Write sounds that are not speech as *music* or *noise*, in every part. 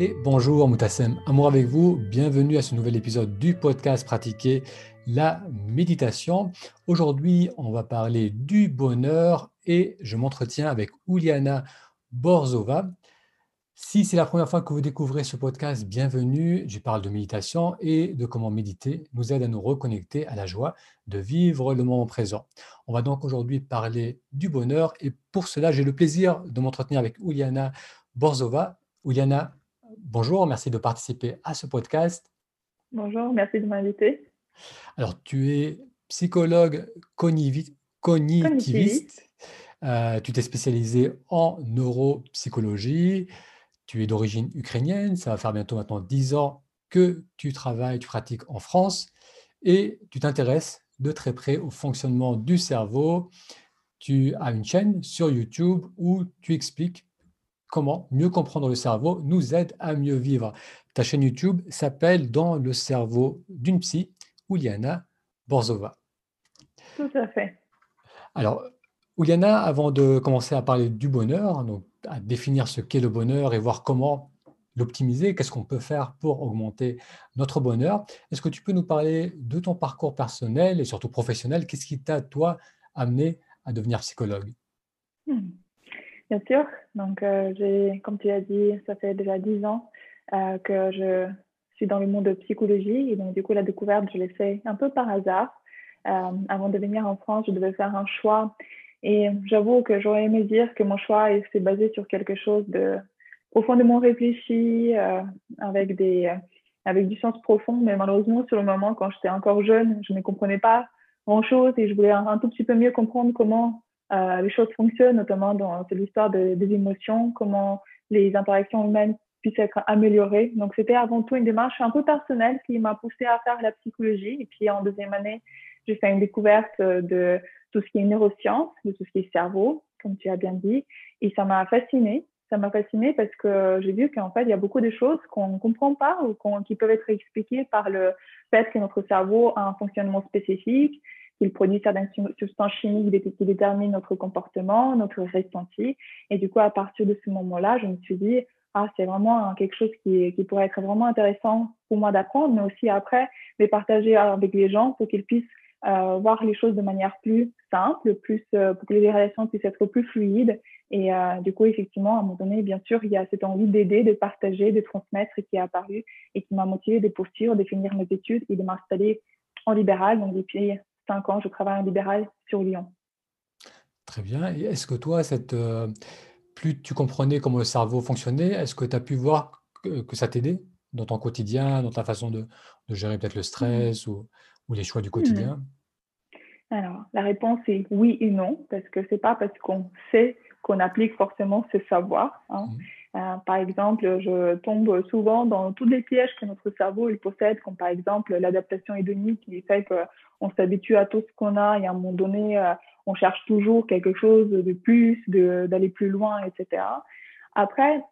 Et bonjour Moutassem, amour avec vous, bienvenue à ce nouvel épisode du podcast Pratiquer la méditation. Aujourd'hui, on va parler du bonheur et je m'entretiens avec Uliana Borzova. Si c'est la première fois que vous découvrez ce podcast, bienvenue. Je parle de méditation et de comment méditer nous aide à nous reconnecter à la joie de vivre le moment présent. On va donc aujourd'hui parler du bonheur et pour cela, j'ai le plaisir de m'entretenir avec Uliana Borzova. Uliana, bonjour, merci de participer à ce podcast. Bonjour, merci de m'inviter. Alors, tu es psychologue cognitiviste. Euh, tu t'es spécialisé en neuropsychologie. Tu es d'origine ukrainienne. Ça va faire bientôt maintenant 10 ans que tu travailles, tu pratiques en France et tu t'intéresses de très près au fonctionnement du cerveau. Tu as une chaîne sur YouTube où tu expliques comment mieux comprendre le cerveau nous aide à mieux vivre. Ta chaîne YouTube s'appelle Dans le cerveau d'une psy, Uliana Borzova. Tout à fait. Alors, Uliana, avant de commencer à parler du bonheur, donc à définir ce qu'est le bonheur et voir comment l'optimiser, qu'est-ce qu'on peut faire pour augmenter notre bonheur, est-ce que tu peux nous parler de ton parcours personnel et surtout professionnel? Qu'est-ce qui t'a, toi, amené à devenir psychologue? Hmm. Bien sûr. Donc, euh, j'ai, comme tu as dit, ça fait déjà dix ans euh, que je suis dans le monde de psychologie. Et donc, du coup, la découverte, je l'ai fait un peu par hasard. Euh, avant de venir en France, je devais faire un choix. Et j'avoue que j'aurais aimé dire que mon choix s'est basé sur quelque chose de profondément réfléchi, avec, des, avec du sens profond. Mais malheureusement, sur le moment, quand j'étais encore jeune, je ne comprenais pas grand-chose et je voulais un, tout petit peu mieux comprendre comment euh, les choses fonctionnent, notamment dans l'histoire de, des émotions, comment les interactions humaines puissent être améliorées. Donc, c'était avant tout une démarche un peu personnelle qui m'a poussée à faire la psychologie. Et puis, en deuxième année, j'ai fait une découverte de tout ce qui est neurosciences, de tout ce qui est cerveau, comme tu as bien dit. Et ça m'a fascinée. Ça m'a fascinée parce que j'ai vu qu'en fait, il y a beaucoup de choses qu'on ne comprend pas ou qui peuvent être expliquées par le fait que notre cerveau a un fonctionnement spécifique, qu'il produit certaines substances chimiques qui déterminent notre comportement, notre ressenti. Et du coup, à partir de ce moment-là, je me suis dit, ah, c'est vraiment quelque chose qui, qui, pourrait être vraiment intéressant pour moi d'apprendre, mais aussi après de partager avec les gens pour qu'ils puissent euh, voir les choses de manière plus simple, plus, euh, pour que les relations puissent être plus fluides. Et euh, du coup, effectivement, à un moment donné, bien sûr, il y a cette envie d'aider, de partager, de transmettre qui est apparue et qui m'a motivée de poursuivre, de finir mes études et de m'installer en libéral. Donc, depuis cinq ans, je travaille en libéral sur Lyon. Très bien. Et est-ce que toi, cette, euh, plus tu comprenais comment le cerveau fonctionnait, est-ce que tu as pu voir que, ça t'aidait dans ton quotidien, dans ta façon de, gérer peut-être le stress ou, les choix du quotidien? Hmm. Alors, la réponse est oui et non, parce que c'est pas parce qu'on sait qu'on applique forcément ce savoir. Hein. Hmm. Euh, par exemple, je tombe souvent dans tous les pièges que notre cerveau il possède, comme par exemple l'adaptation hédonique qui fait qu'on s'habitue à tout ce qu'on a et à un moment donné, euh, on cherche toujours quelque chose de plus, d'aller plus loin, etc. Après,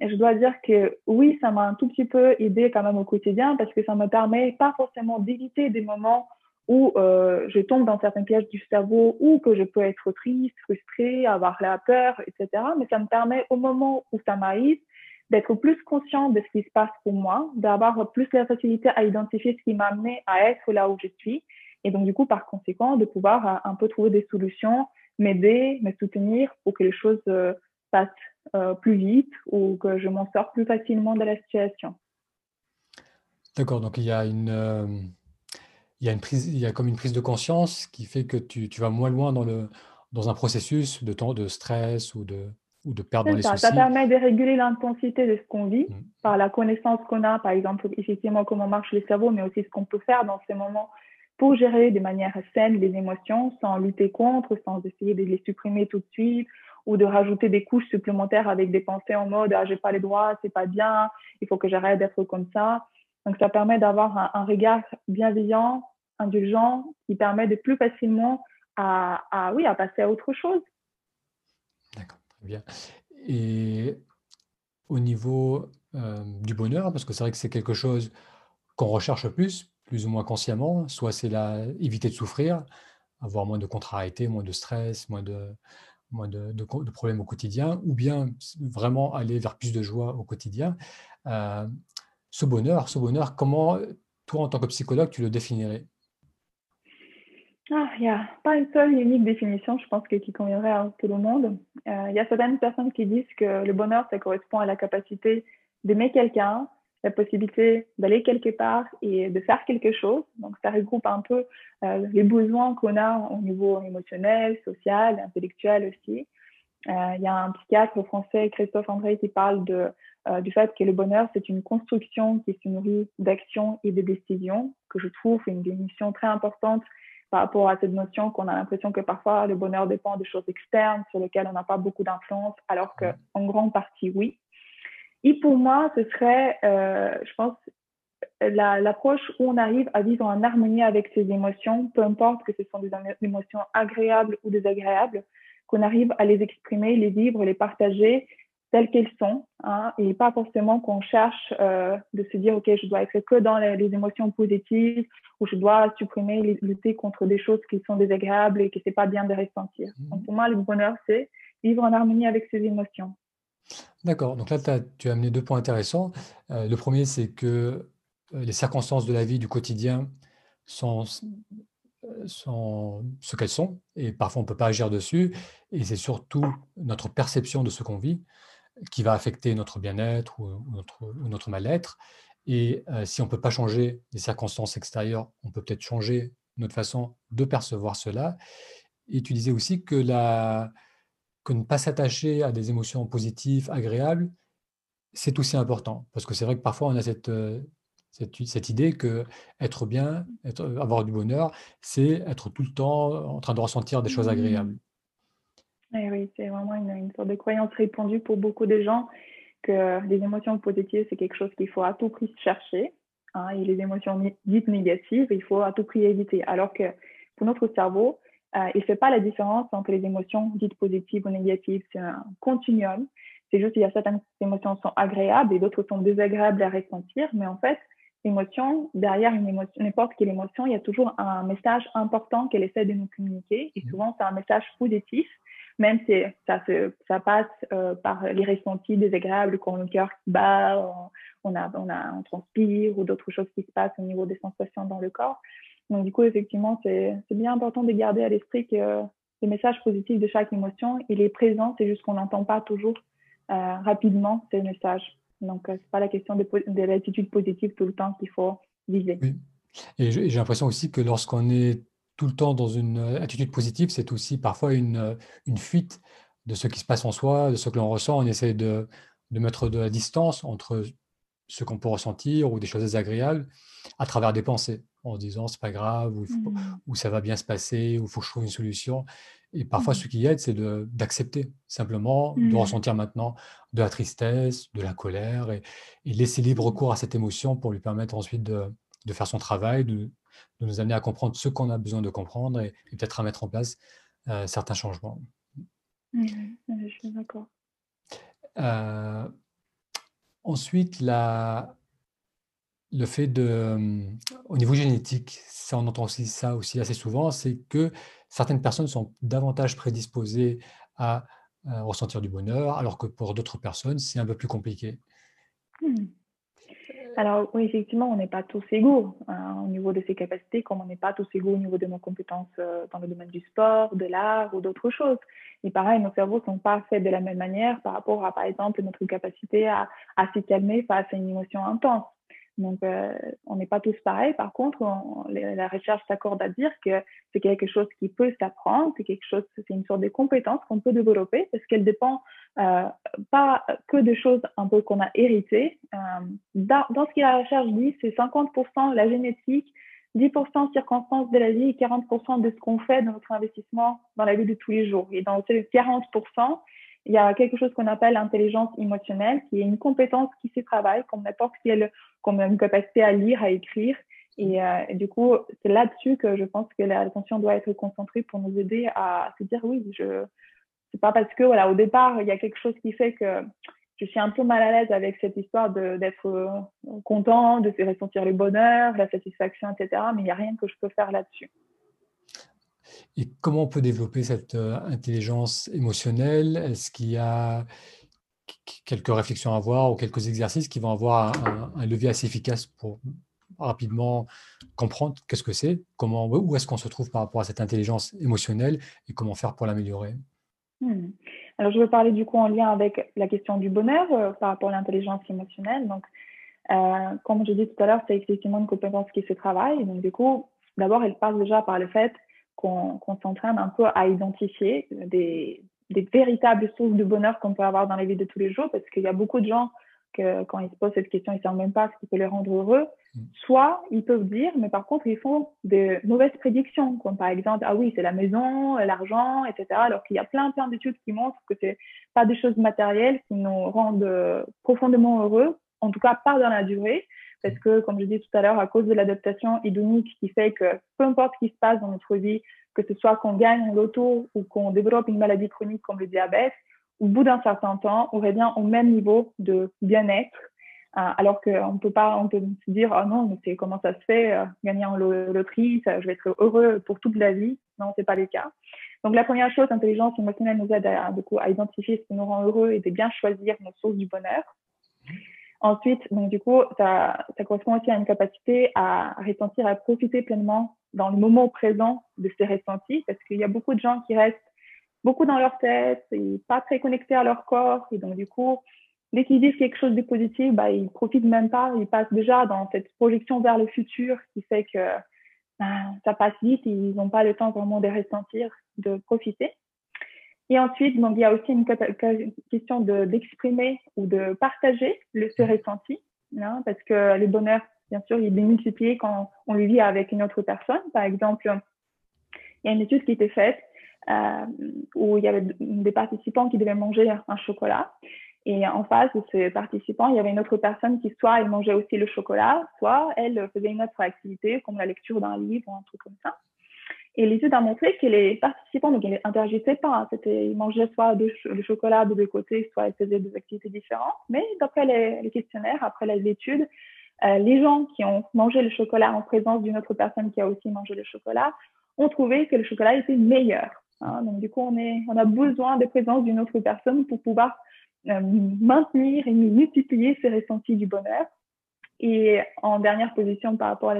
je dois dire que oui, ça m'a un tout petit peu aidé quand même au quotidien parce que ça me permet pas forcément d'éviter des moments où euh, je tombe dans certains pièges du cerveau ou que je peux être triste, frustrée, avoir la peur, etc. Mais ça me permet au moment où ça m'arrive d'être plus conscient de ce qui se passe pour moi, d'avoir plus la facilité à identifier ce qui m'a amené à être là où je suis. Et donc, du coup, par conséquent, de pouvoir euh, un peu trouver des solutions, m'aider, me soutenir pour que les choses euh, passent plus vite ou que je m'en sors plus facilement de la situation. D'accord, donc il y a une il y a une prise, il y a comme une prise de conscience qui fait que tu, tu vas moins loin dans, le, dans un processus de temps de stress ou de, ou de perte dans les ça, soucis. Ça permet de réguler l'intensité de ce qu'on vit mmh. par la connaissance qu'on a, par exemple, effectivement, comment marche le cerveau, mais aussi ce qu'on peut faire dans ces moments pour gérer de manière saine les émotions sans lutter contre, sans essayer de les supprimer tout de suite ou de rajouter des couches supplémentaires avec des pensées en mode ah j'ai pas les droits, c'est pas bien, il faut que j'arrête d'être comme ça. Donc, ça permet d'avoir un, regard bienveillant, indulgent, qui permet de plus facilement à, oui, à passer à autre chose. D'accord, très bien. Et au niveau euh, du bonheur, parce que c'est vrai que c'est quelque chose qu'on recherche plus, plus ou moins consciemment, soit c'est éviter de souffrir, avoir moins de contrariété, moins de stress, moins de, moins de, problèmes au quotidien, ou bien vraiment aller vers plus de joie au quotidien. Euh, ce bonheur, ce bonheur, comment toi, en tant que psychologue, tu le définirais? Ah, il n'y a pas une seule unique définition, je pense, que, qui conviendrait à tout le monde. Euh, il y a certaines personnes qui disent que le bonheur, ça correspond à la capacité d'aimer quelqu'un, la possibilité d'aller quelque part et de faire quelque chose. Donc, ça regroupe un peu euh, les besoins qu'on a au niveau émotionnel, social, intellectuel aussi. Euh, il y a un psychiatre français, Christophe André, qui parle de, euh, du fait que le bonheur, c'est une construction qui se nourrit d'actions et de décisions, que je trouve une définition très importante par rapport à cette notion qu'on a l'impression que parfois le bonheur dépend de choses externes sur lesquelles on n'a pas beaucoup d'influence, alors qu'en grande partie, oui. Et pour moi, ce serait, euh, je pense, l'approche où on arrive à vivre en harmonie avec ses émotions, peu importe que ce sont des émotions agréables ou désagréables, qu'on arrive à les exprimer, les vivre, les partager telles qu'elles sont, hein, et pas forcément qu'on cherche euh, de se dire, OK, je dois être que dans les, émotions positives, ou je dois supprimer, lutter contre des choses qui sont désagréables et que c'est pas bien de ressentir. Mmh. Donc pour moi, le bonheur, c'est vivre en harmonie avec ses émotions. D'accord. Donc là, tu as amené deux points intéressants. Euh, le premier, c'est que euh, les circonstances de la vie du quotidien sont, sont ce qu'elles sont et parfois on ne peut pas agir dessus. Et c'est surtout notre perception de ce qu'on vit qui va affecter notre bien-être ou, notre, notre mal-être. Et si on ne peut pas changer les circonstances extérieures, on peut peut-être changer notre façon de percevoir cela. Et tu disais aussi que la, que ne pas s'attacher à des émotions positives, agréables, c'est aussi important. Parce que c'est vrai que parfois, on a cette, euh, cette, idée que être bien, être, avoir du bonheur, c'est être tout le temps en train de ressentir des choses agréables. Eh oui, c'est vraiment une, sorte de croyance répandue pour beaucoup de gens que les émotions positives, c'est quelque chose qu'il faut à tout prix chercher. Hein, et les émotions dites négatives, il faut à tout prix éviter. Alors que pour notre cerveau, euh, il ne fait pas la différence entre les émotions dites positives ou négatives. C'est un continuum. C'est juste qu'il y a certaines émotions qui sont agréables et d'autres sont désagréables à ressentir. Mais en fait, l'émotion, derrière une émotion, n'importe quelle émotion, il y a toujours un message important qu'elle essaie de nous communiquer. Et souvent, c'est un message positif, même si ça, se, ça passe euh, par les ressentis désagréables, quand le cœur bat, on, a, on, a, on transpire ou d'autres choses qui se passent au niveau des sensations dans le corps. Donc, du coup, effectivement, c'est bien important de garder à l'esprit que le message positif de chaque émotion, il est présent, c'est juste qu'on n'entend pas toujours euh, rapidement ces messages. Donc, euh, ce n'est pas la question de, de l'attitude positive tout le temps qu'il faut viser. Et j'ai l'impression aussi que lorsqu'on est tout le temps dans une attitude positive, c'est aussi parfois une, une, fuite de ce qui se passe en soi, de ce que l'on ressent. On essaie de, de, mettre de la distance entre ce qu'on peut ressentir ou des choses désagréables à travers des pensées en se disant c'est pas grave mmh. ou, ça va bien se passer ou il faut que je trouve une solution. Et parfois, mmh. ce qui aide, c'est d'accepter simplement, de mmh. ressentir maintenant de la tristesse, de la colère et, laisser libre cours à cette émotion pour lui permettre ensuite de, de faire son travail, de, de, nous amener à comprendre ce qu'on a besoin de comprendre et, peut-être à mettre en place euh, certains changements. je suis d'accord. Euh, ensuite, la, le fait de, euh, au niveau génétique, ça, on entend aussi ça aussi assez souvent, c'est que certaines personnes sont davantage prédisposées à, ressentir du bonheur, alors que pour d'autres personnes, c'est un peu plus compliqué. Hmm. Alors oui, effectivement, on n'est pas tous égaux hein, au niveau de ses capacités, comme on n'est pas tous égaux au niveau de nos compétences euh, dans le domaine du sport, de l'art ou d'autres choses. Et pareil, nos cerveaux ne sont pas faits de la même manière par rapport à, par exemple, notre capacité à, à se calmer face à une émotion intense. Donc, euh, on n'est pas tous pareils. Par contre, la recherche s'accorde à dire que c'est quelque chose qui peut s'apprendre, c'est quelque chose, c'est une sorte de compétence qu'on peut développer parce qu'elle dépend euh, pas que de choses un peu qu'on a héritées. Euh, dans, ce que la recherche dit, c'est 50% la génétique, 10% circonstances de la vie et 40% de ce qu'on fait dans notre investissement dans la vie de tous les jours. Et dans ces 40%, il y a quelque chose qu'on appelle l'intelligence émotionnelle, qui est une compétence qui se travaille, comme n'importe quelle, comme une capacité à lire, à écrire. Et, euh, du coup, c'est là-dessus que je pense que l'attention doit être concentrée pour nous aider à se dire oui, je, c'est pas parce que voilà, au départ, il y a quelque chose qui fait que je suis un peu mal à l'aise avec cette histoire d'être euh, content, de ressentir le bonheur, la satisfaction, etc. Mais il n'y a rien que je peux faire là-dessus. Et comment on peut développer cette euh, intelligence émotionnelle? Est-ce qu'il y a quelques réflexions à avoir ou quelques exercices qui vont avoir un, levier assez efficace pour rapidement comprendre qu'est-ce que c'est, comment, où est-ce qu'on se trouve par rapport à cette intelligence émotionnelle et comment faire pour l'améliorer? Hmm. Alors, je veux parler du coup en lien avec la question du bonheur euh, par rapport à l'intelligence émotionnelle. Donc, euh, comme je dit tout à l'heure, c'est effectivement une compétence qui se travaille. Donc, du coup, d'abord, elle passe déjà par le fait qu'on s'entraîne un peu à identifier des, des véritables sources de bonheur qu'on peut avoir dans la vie de tous les jours, parce qu'il y a beaucoup de gens que quand ils se posent cette question, ils ne savent même pas ce qui peut les rendre heureux. Mm. Soit ils peuvent dire, mais par contre, ils font de mauvaises prédictions, comme par exemple, ah oui, c'est la maison, l'argent, etc. Alors qu'il y a plein, plein d'études qui montrent que c'est pas des choses matérielles qui nous rendent euh, profondément heureux, en tout cas pas dans la durée. Parce que, comme je disais tout à l'heure, à cause de l'adaptation hédonique qui fait que peu importe ce qui se passe dans notre vie, que ce soit qu'on gagne en loto ou qu'on développe une maladie chronique comme le diabète, au bout d'un certain temps, on revient au même niveau de bien-être. Euh, alors qu'on peut pas, on peut se dire, oh non, mais c'est comment ça se fait, euh, gagner en loterie, ça, je vais être heureux pour toute la vie. Non, c'est pas le cas. Donc la première chose, l'intelligence émotionnelle nous aide à, à identifier ce qui nous rend heureux et de bien choisir nos sources du bonheur. Ensuite, donc du coup, ça, correspond aussi à une capacité à ressentir, à profiter pleinement dans le moment présent de ces ressentis, parce qu'il y a beaucoup de gens qui restent beaucoup dans leur tête et pas très connectés à leur corps. Et donc, du coup, dès qu'ils disent quelque chose de positif, bah, ils profitent même pas. Ils passent déjà dans cette projection vers le futur qui fait que bah, ça passe vite et ils n'ont pas le temps vraiment de ressentir, de profiter. Et ensuite, donc, il y a aussi une question d'exprimer ou de partager le, ce ressenti, hein, parce que le bonheur, bien sûr, il est démultiplié quand on le vit avec une autre personne. Par exemple, il y a une étude qui été faite euh, où il y avait des participants qui devaient manger un chocolat. Et en face de ces participants, il y avait une autre personne qui, soit elle mangeait aussi le chocolat, soit elle faisait une autre activité, comme la lecture d'un livre ou un truc comme ça. Et l'étude a montré que les participants, donc ils n'interagissaient pas, hein. ils mangeaient soit le chocolat de deux côtés, soit ils faisaient des activités différentes. Mais d'après les, questionnaires, après les études, euh, les gens qui ont mangé le chocolat en présence d'une autre personne qui a aussi mangé le chocolat ont trouvé que le chocolat était meilleur. Hein. Donc, du coup, on, est, on a besoin de présence d'une autre personne pour pouvoir euh, maintenir et multiplier ces ressentis du bonheur. Et en dernière position par rapport à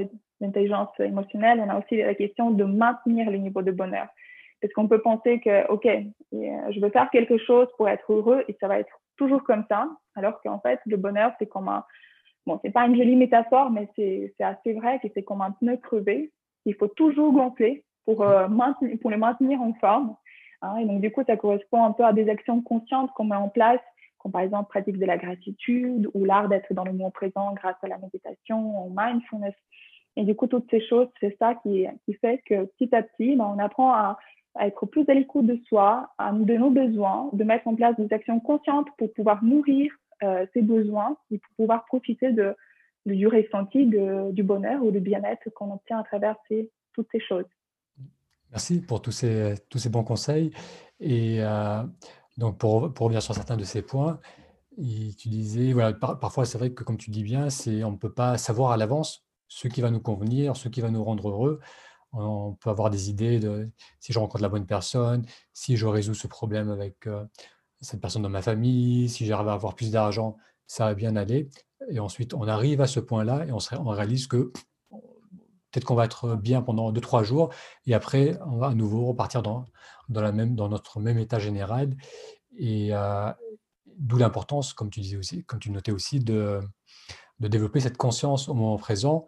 l'intelligence émotionnelle, on a aussi la question de maintenir le niveau de bonheur. Parce qu'on peut penser que, OK, euh, je veux faire quelque chose pour être heureux et ça va être toujours comme ça, alors qu'en fait, le bonheur, c'est comme un, bon, c'est pas une jolie métaphore, mais c'est assez vrai que c'est comme un pneu crevé. Il faut toujours gonfler pour, euh, maintenir, pour les maintenir en forme. Hein. et donc, du coup, ça correspond un peu à des actions conscientes qu'on met en place, comme par exemple pratique de la gratitude ou l'art d'être dans le moment présent grâce à la méditation, au mindfulness. Et du coup, toutes ces choses, c'est ça qui, qui fait que petit à petit, ben, on apprend à, être plus à l'écoute de soi, à, de nos besoins, de mettre en place des actions conscientes pour pouvoir nourrir euh, ces besoins et pour pouvoir profiter de, du ressenti de, du bonheur ou du bien-être qu'on obtient à travers ces, toutes ces choses. Merci pour tous ces, tous ces bons conseils. Et euh, donc, pour, pour, revenir sur certains de ces points, tu disais, voilà, parfois c'est vrai que comme tu dis bien, on ne peut pas savoir à l'avance ce qui va nous convenir, ce qui va nous rendre heureux. On peut avoir des idées de si je rencontre la bonne personne, si je résous ce problème avec euh, cette personne dans ma famille, si j'arrive à avoir plus d'argent, ça va bien aller. Et ensuite, on arrive à ce point-là et on, réalise que Peut-être qu'on va être bien pendant 2-3 jours et après, on va à nouveau repartir dans, dans notre même état général. Et euh, d'où l'importance, comme tu disais aussi, comme tu notais aussi, de, de développer cette conscience au moment présent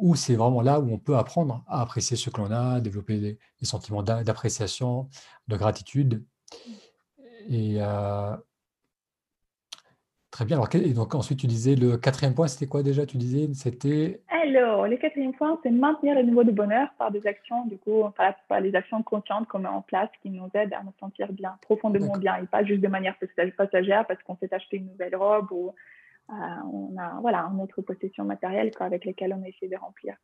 où c'est vraiment là où on peut apprendre à apprécier ce que l'on a, développer des, sentiments d'appréciation, de gratitude. Et, euh, Très bien. Alors, et donc ensuite, tu disais le quatrième point, c'était quoi déjà Tu disais, c'était? Alors, le quatrième point, c'est maintenir le niveau de bonheur par des actions, du coup, par, par les actions conscientes qu'on met en place qui nous aident à nous sentir bien, profondément bien, et pas juste de manière passagère parce qu'on s'est acheté une nouvelle robe ou on a voilà, une autre possession matérielle avec laquelle on essaie de remplir.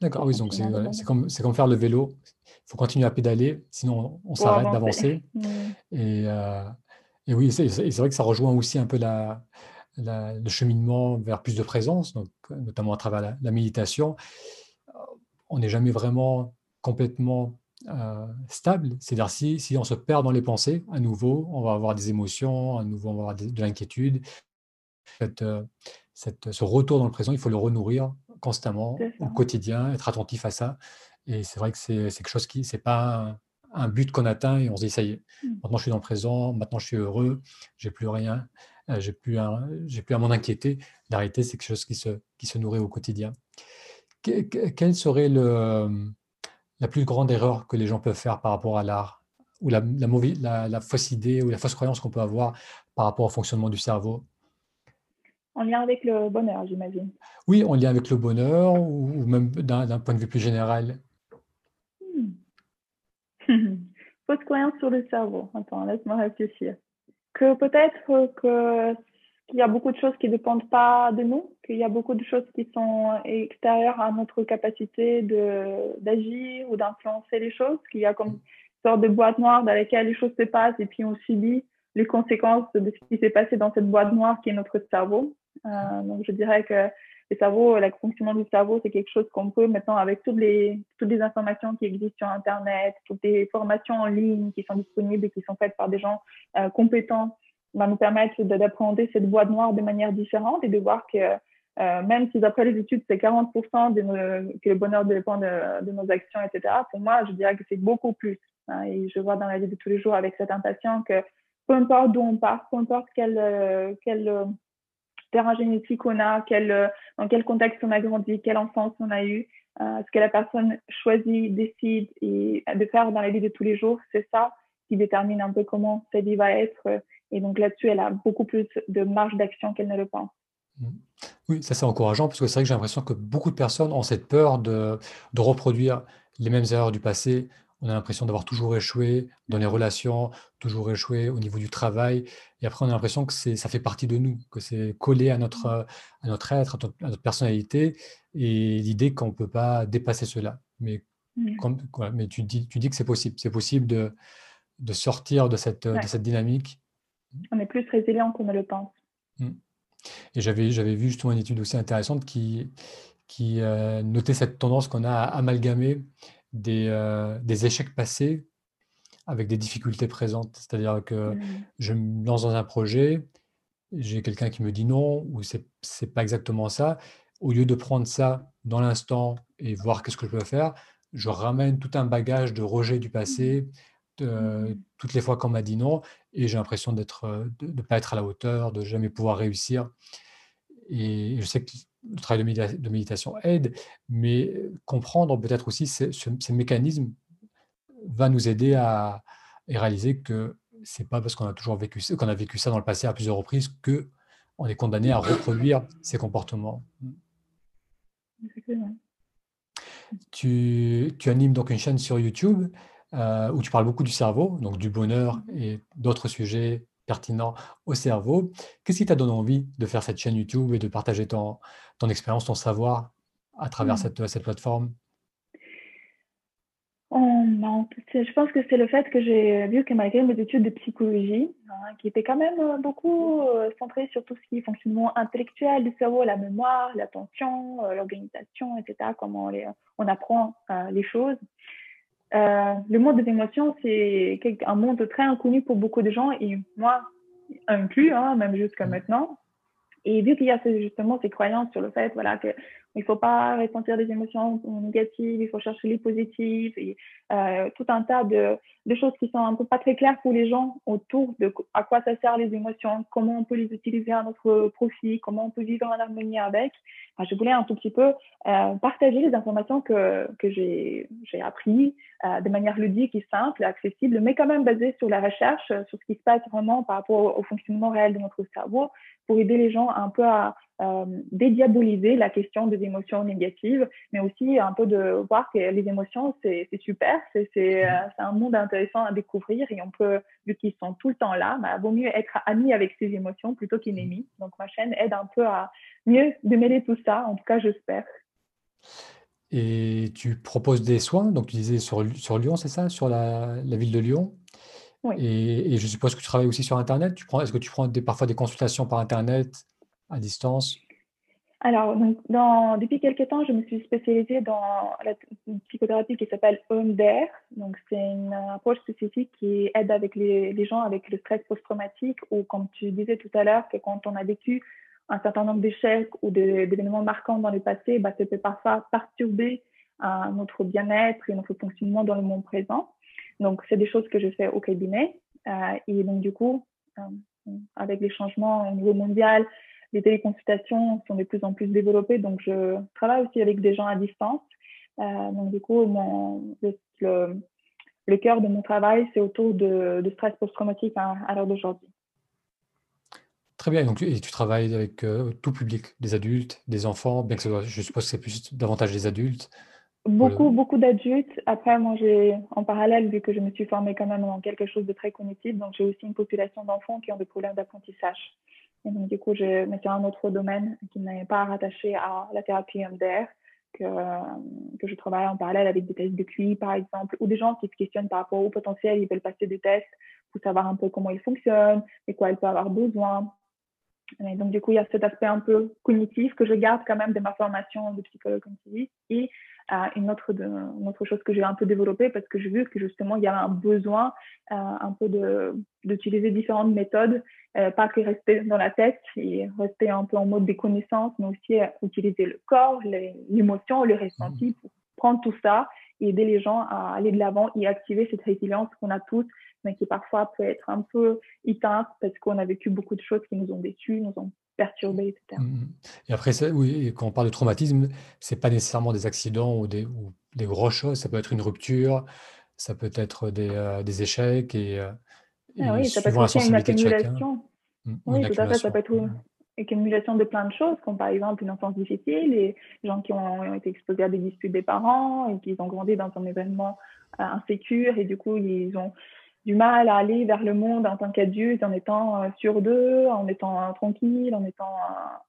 D'accord, oui, donc c'est comme, comme, faire le vélo. Il faut continuer à pédaler, sinon on s'arrête d'avancer. *laughs* Mm. Et, euh, et oui, c'est vrai que ça rejoint aussi un peu la, le cheminement vers plus de présence, donc, notamment à travers la, méditation. On n'est jamais vraiment complètement stable. C'est-à-dire si, si on se perd dans les pensées, à nouveau, on va avoir des émotions, à nouveau, on va avoir de, l'inquiétude. Ce retour dans le présent, il faut le renourrir constamment, au quotidien, être attentif à ça. Et c'est vrai que c'est quelque chose qui, c'est pas un, but qu'on atteint et on se dit, ça y est, mmh. maintenant je suis dans le présent, maintenant je suis heureux, j'ai plus rien, j'ai plus, plus à m'en inquiéter. La réalité, c'est quelque chose qui se, qui se nourrit au quotidien. quelle serait le, la plus grande erreur que les gens peuvent faire par rapport à l'art ou la, la, la, fausse idée ou la fausse croyance qu'on peut avoir par rapport au fonctionnement du cerveau? En lien avec le bonheur, j'imagine. Oui, en lien avec le bonheur ou, même d'un point de vue plus général. Hmm. *laughs* fausse croyance sur le cerveau. Attends, laisse-moi réfléchir. Que peut-être que qu'il y a beaucoup de choses qui ne dépendent pas de nous, qu'il y a beaucoup de choses qui sont extérieures à notre capacité d'agir ou d'influencer les choses, qu'il y a comme une sorte de boîte noire dans laquelle les choses se passent et puis on subit les conséquences de ce qui s'est passé dans cette boîte noire qui est notre cerveau. Euh, donc je dirais que le cerveau, le fonctionnement du cerveau, c'est quelque chose qu'on peut maintenant avec toutes les, toutes les informations qui existent sur Internet, toutes les formations en ligne qui sont disponibles et qui sont faites par des gens euh, compétents va nous permettre d'appréhender cette boîte noire de manière différente et de voir que euh, même si d'après les études, c'est 40% de que le bonheur dépend de, nos actions, etc., pour moi, je dirais que c'est beaucoup plus. Hein. et je vois dans la vie de tous les jours avec certains patients que peu importe d'où on part, peu importe quel, euh, quel euh, terrain génétique on a, dans quel contexte on a grandi, quelle enfance on a eu, ce que la personne choisit, décide et de faire dans la vie de tous les jours, c'est ça qui détermine un peu comment sa vie va être et donc là-dessus, elle a beaucoup plus de marge d'action qu'elle ne le pense. Mmh. Oui, ça c'est encourageant parce que c'est vrai que j'ai l'impression que beaucoup de personnes ont cette peur de, de reproduire les mêmes erreurs du passé. On a l'impression d'avoir toujours échoué dans les relations, toujours échoué au niveau du travail. Et après, on a l'impression que ça fait partie de nous, que c'est collé à notre, mmh. à notre être, à notre, personnalité. Et l'idée qu'on ne peut pas dépasser cela. Mais, mmh. mais tu, dis, tu dis que c'est possible. C'est possible de, de sortir de cette, de cette dynamique on est plus résilient qu'on ne le pense. Hmm. Et j'avais, j'avais vu justement une étude aussi intéressante qui, qui euh, notait cette tendance qu'on a à amalgamer des, euh, des, échecs passés avec des difficultés présentes. C'est-à-dire que hmm. je me lance dans un projet, j'ai quelqu'un qui me dit non, ou c'est n'est pas exactement ça. Au lieu de prendre ça dans l'instant et voir qu'est-ce que je peux faire, je ramène tout un bagage de rejet du passé. Euh, mmh. toutes les fois qu'on m'a dit non, et j'ai l'impression d'être, euh, de ne pas être à la hauteur, de jamais pouvoir réussir. Et je sais que le travail de, méditation aide, mais comprendre peut-être aussi ces, mécanismes va nous aider à, réaliser que c'est pas parce qu'on a toujours vécu qu'on a vécu ça dans le passé à plusieurs reprises que on est condamné à reproduire ces comportements. Tu, tu, animes donc une chaîne sur YouTube euh, où tu parles beaucoup du cerveau, donc du bonheur et d'autres sujets pertinents au cerveau. Qu'est-ce qui t'a donné envie de faire cette chaîne YouTube et de partager ton, ton expérience, ton savoir à travers mmh. cette, cette plateforme? Oh, non, je pense que c'est le fait que j'ai vu que malgré mes études de psychologie, hein, qui étaient quand même euh, beaucoup euh, centrées sur tout ce qui est fonctionnement intellectuel du cerveau, la mémoire, l'attention, l'organisation, etc., comment on apprend les choses, euh, le monde des émotions, c'est un monde très inconnu pour beaucoup de gens, et moi inclus, hein, même jusqu'à mm. maintenant. Et vu qu'il y a justement ces croyances sur le fait voilà, qu'il ne faut pas ressentir des émotions négatives, il faut chercher les positives, et euh, tout un tas de, choses qui sont un peu pas très claires pour les gens autour de à quoi ça sert les émotions, comment on peut les utiliser à notre profit, comment on peut vivre en harmonie avec. je voulais un tout petit peu euh, partager les informations que, que j'ai appris euh, de manière ludique et simple, accessible, mais quand même basée sur la recherche, sur ce qui se passe vraiment par rapport au fonctionnement réel de notre cerveau, pour aider les gens un peu à dédiaboliser la question des émotions négatives, mais aussi un peu de voir que les émotions, c'est super, euh, c'est un monde intéressant à découvrir et on peut, vu qu'ils sont tout le temps là, bah, vaut mieux être ami avec ces émotions plutôt qu'ennemi. Donc ma chaîne aide un peu à mieux démêler tout ça, en tout cas j'espère. Et tu proposes des soins, donc tu disais sur, sur Lyon, c'est ça, sur la, la ville de Lyon? Et, je suppose que tu travailles aussi sur Internet. Est-ce que tu prends des, parfois des consultations par Internet? À distance? Alors, donc, depuis quelques temps, je me suis spécialisée dans la psychothérapie qui s'appelle EMDR. Donc, c'est une approche spécifique qui aide avec les, gens avec le stress post-traumatique ou, comme tu disais tout à l'heure, que quand on a vécu un certain nombre d'échecs ou d'événements marquants dans le passé, bah, ça peut parfois perturber notre bien-être et notre fonctionnement dans le monde présent. Donc, c'est des choses que je fais au cabinet. Euh, et donc, du coup, euh, avec les changements au niveau mondial, les téléconsultations sont de plus en plus développées, donc je travaille aussi avec des gens à distance. Euh, donc du coup, mon, le, le, cœur de mon travail, c'est autour de, de stress post-traumatique à, à l'heure d'aujourd'hui. Très bien, donc, et tu travailles avec euh, tout public, des adultes, des enfants, bien que ce soit, je suppose que c'est plus davantage des adultes. Beaucoup, beaucoup d'adultes. Après, moi, j'ai en parallèle, vu que je me suis formée quand même dans quelque chose de très cognitif, donc j'ai aussi une population d'enfants qui ont des problèmes d'apprentissage. Et donc, du coup, je me un autre domaine qui n'est pas rattaché à la thérapie MDR, que, que je travaille en parallèle avec des tests de QI, par exemple, ou des gens qui se questionnent par rapport au potentiel, ils veulent passer des tests pour savoir un peu comment ils fonctionnent et quoi ils peuvent avoir besoin. Et donc, du coup, il y a cet aspect un peu cognitif que je garde quand même de ma formation de psychologue cognitiviste et une, autre de, une autre chose que j'ai un peu développée parce que j'ai vu que justement, il y avait un besoin euh, un peu d'utiliser différentes méthodes, euh, pas que rester dans la tête et rester un peu en mode des connaissances, mais aussi euh, utiliser le corps, l'émotion, le ressenti mmh. pour prendre tout ça et aider les gens à aller de l'avant et activer cette résilience qu'on a tous, mais qui parfois peut être un peu éteinte parce qu'on a vécu beaucoup de choses qui nous ont déçus, nous ont perturbés, etc. Mmh, mmh. Et après, oui, quand on parle de traumatisme, c'est pas nécessairement des accidents ou des, ou des grosses choses, ça peut être une rupture, ça peut être des, euh, des échecs et, euh, ah oui, ça peut être une accumulation. Mmh, oui, tout à fait, ça peut être une accumulation de plein de choses, comme par exemple une enfance difficile, les gens qui ont, été exposés à des disputes des parents et qui ont grandi dans un événement euh, insécure et du coup ils ont du mal à aller vers le monde en tant qu'adulte en étant euh, sur d'eux, en étant euh, tranquille, en étant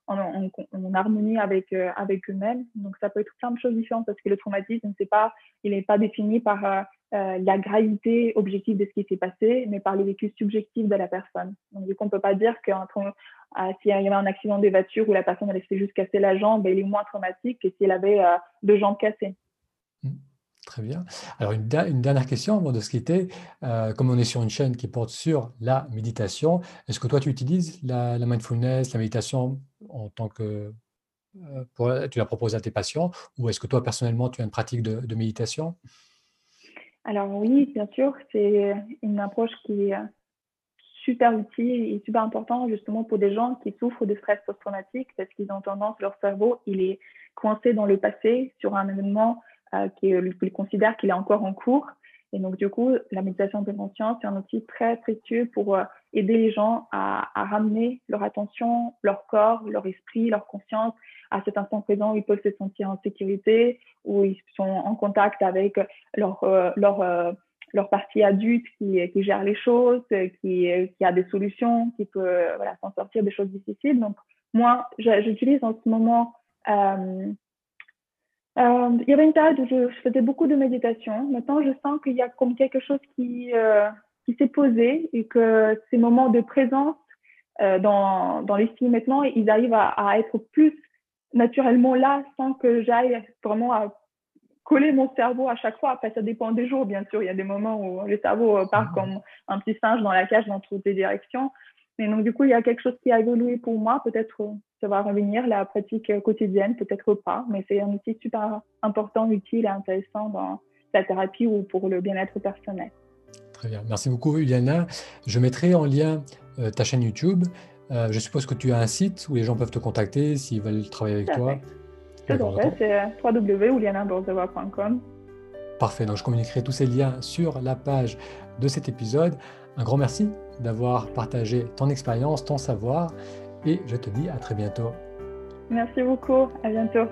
euh, en, harmonie avec, avec eux-mêmes. Donc ça peut être plein de choses différentes parce que le traumatisme, c'est pas, il n'est pas défini par la gravité objective de ce qui s'est passé, mais par les vécus subjectifs de la personne. Donc du coup, on peut pas dire que s'il y avait un accident de voiture où la personne elle s'est juste cassé la jambe, ben, il est moins traumatique que si elle avait deux jambes cassées. Bien. Alors, une, dernière question avant de se quitter. Euh, comme on est sur une chaîne qui porte sur la méditation, est-ce que toi, tu utilises la, mindfulness, la méditation en tant que. Euh, tu la proposes à tes patients ou est-ce que toi, personnellement, tu as une pratique de, méditation? Alors, oui, bien sûr. C'est une approche qui est super utile et super importante justement pour des gens qui souffrent de stress post-traumatique parce qu'ils ont tendance, leur cerveau, il est coincé dans le passé sur un événement euh, qui considère qu'il est encore en cours. Et donc, du coup, la méditation de conscience est un outil très précieux pour euh, aider les gens à, ramener leur attention, leur corps, leur esprit, leur conscience à cet instant présent où ils peuvent se sentir en sécurité, où ils sont en contact avec leur, euh, leur, leur partie adulte qui, qui gère les choses, qui, qui a des solutions, qui peut voilà, s'en sortir des choses difficiles. Donc, moi, j'utilise en ce moment euh, il y avait une période où je, faisais beaucoup de méditation. Maintenant, je sens qu'il y a comme quelque chose qui, euh, qui s'est posé et que ces moments de présence euh, dans, dans les maintenant, ils arrivent à, à, être plus naturellement là sans que j'aille vraiment à coller mon cerveau à chaque fois. Après, ça dépend des jours, bien sûr. Il y a des moments où le cerveau part mmh. comme un petit singe dans la cage dans toutes les directions. Mais donc, du coup, il y a quelque chose qui a évolué pour moi. Peut-être euh, ça va revenir, la pratique euh, quotidienne, peut-être pas. Mais c'est un outil super important, utile et intéressant dans la thérapie ou pour le bien-être personnel. Très bien. Merci beaucoup, Juliana. Je mettrai en lien euh, ta chaîne YouTube. je suppose que tu as un site où les gens peuvent te contacter s'ils veulent travailler avec toi. Tout à fait, c'est www.julianaborzova.com. Parfait, donc je communiquerai tous ces liens sur la page de cet épisode. Un grand merci d'avoir partagé ton expérience, ton savoir et je te dis à très bientôt. Merci beaucoup, à bientôt.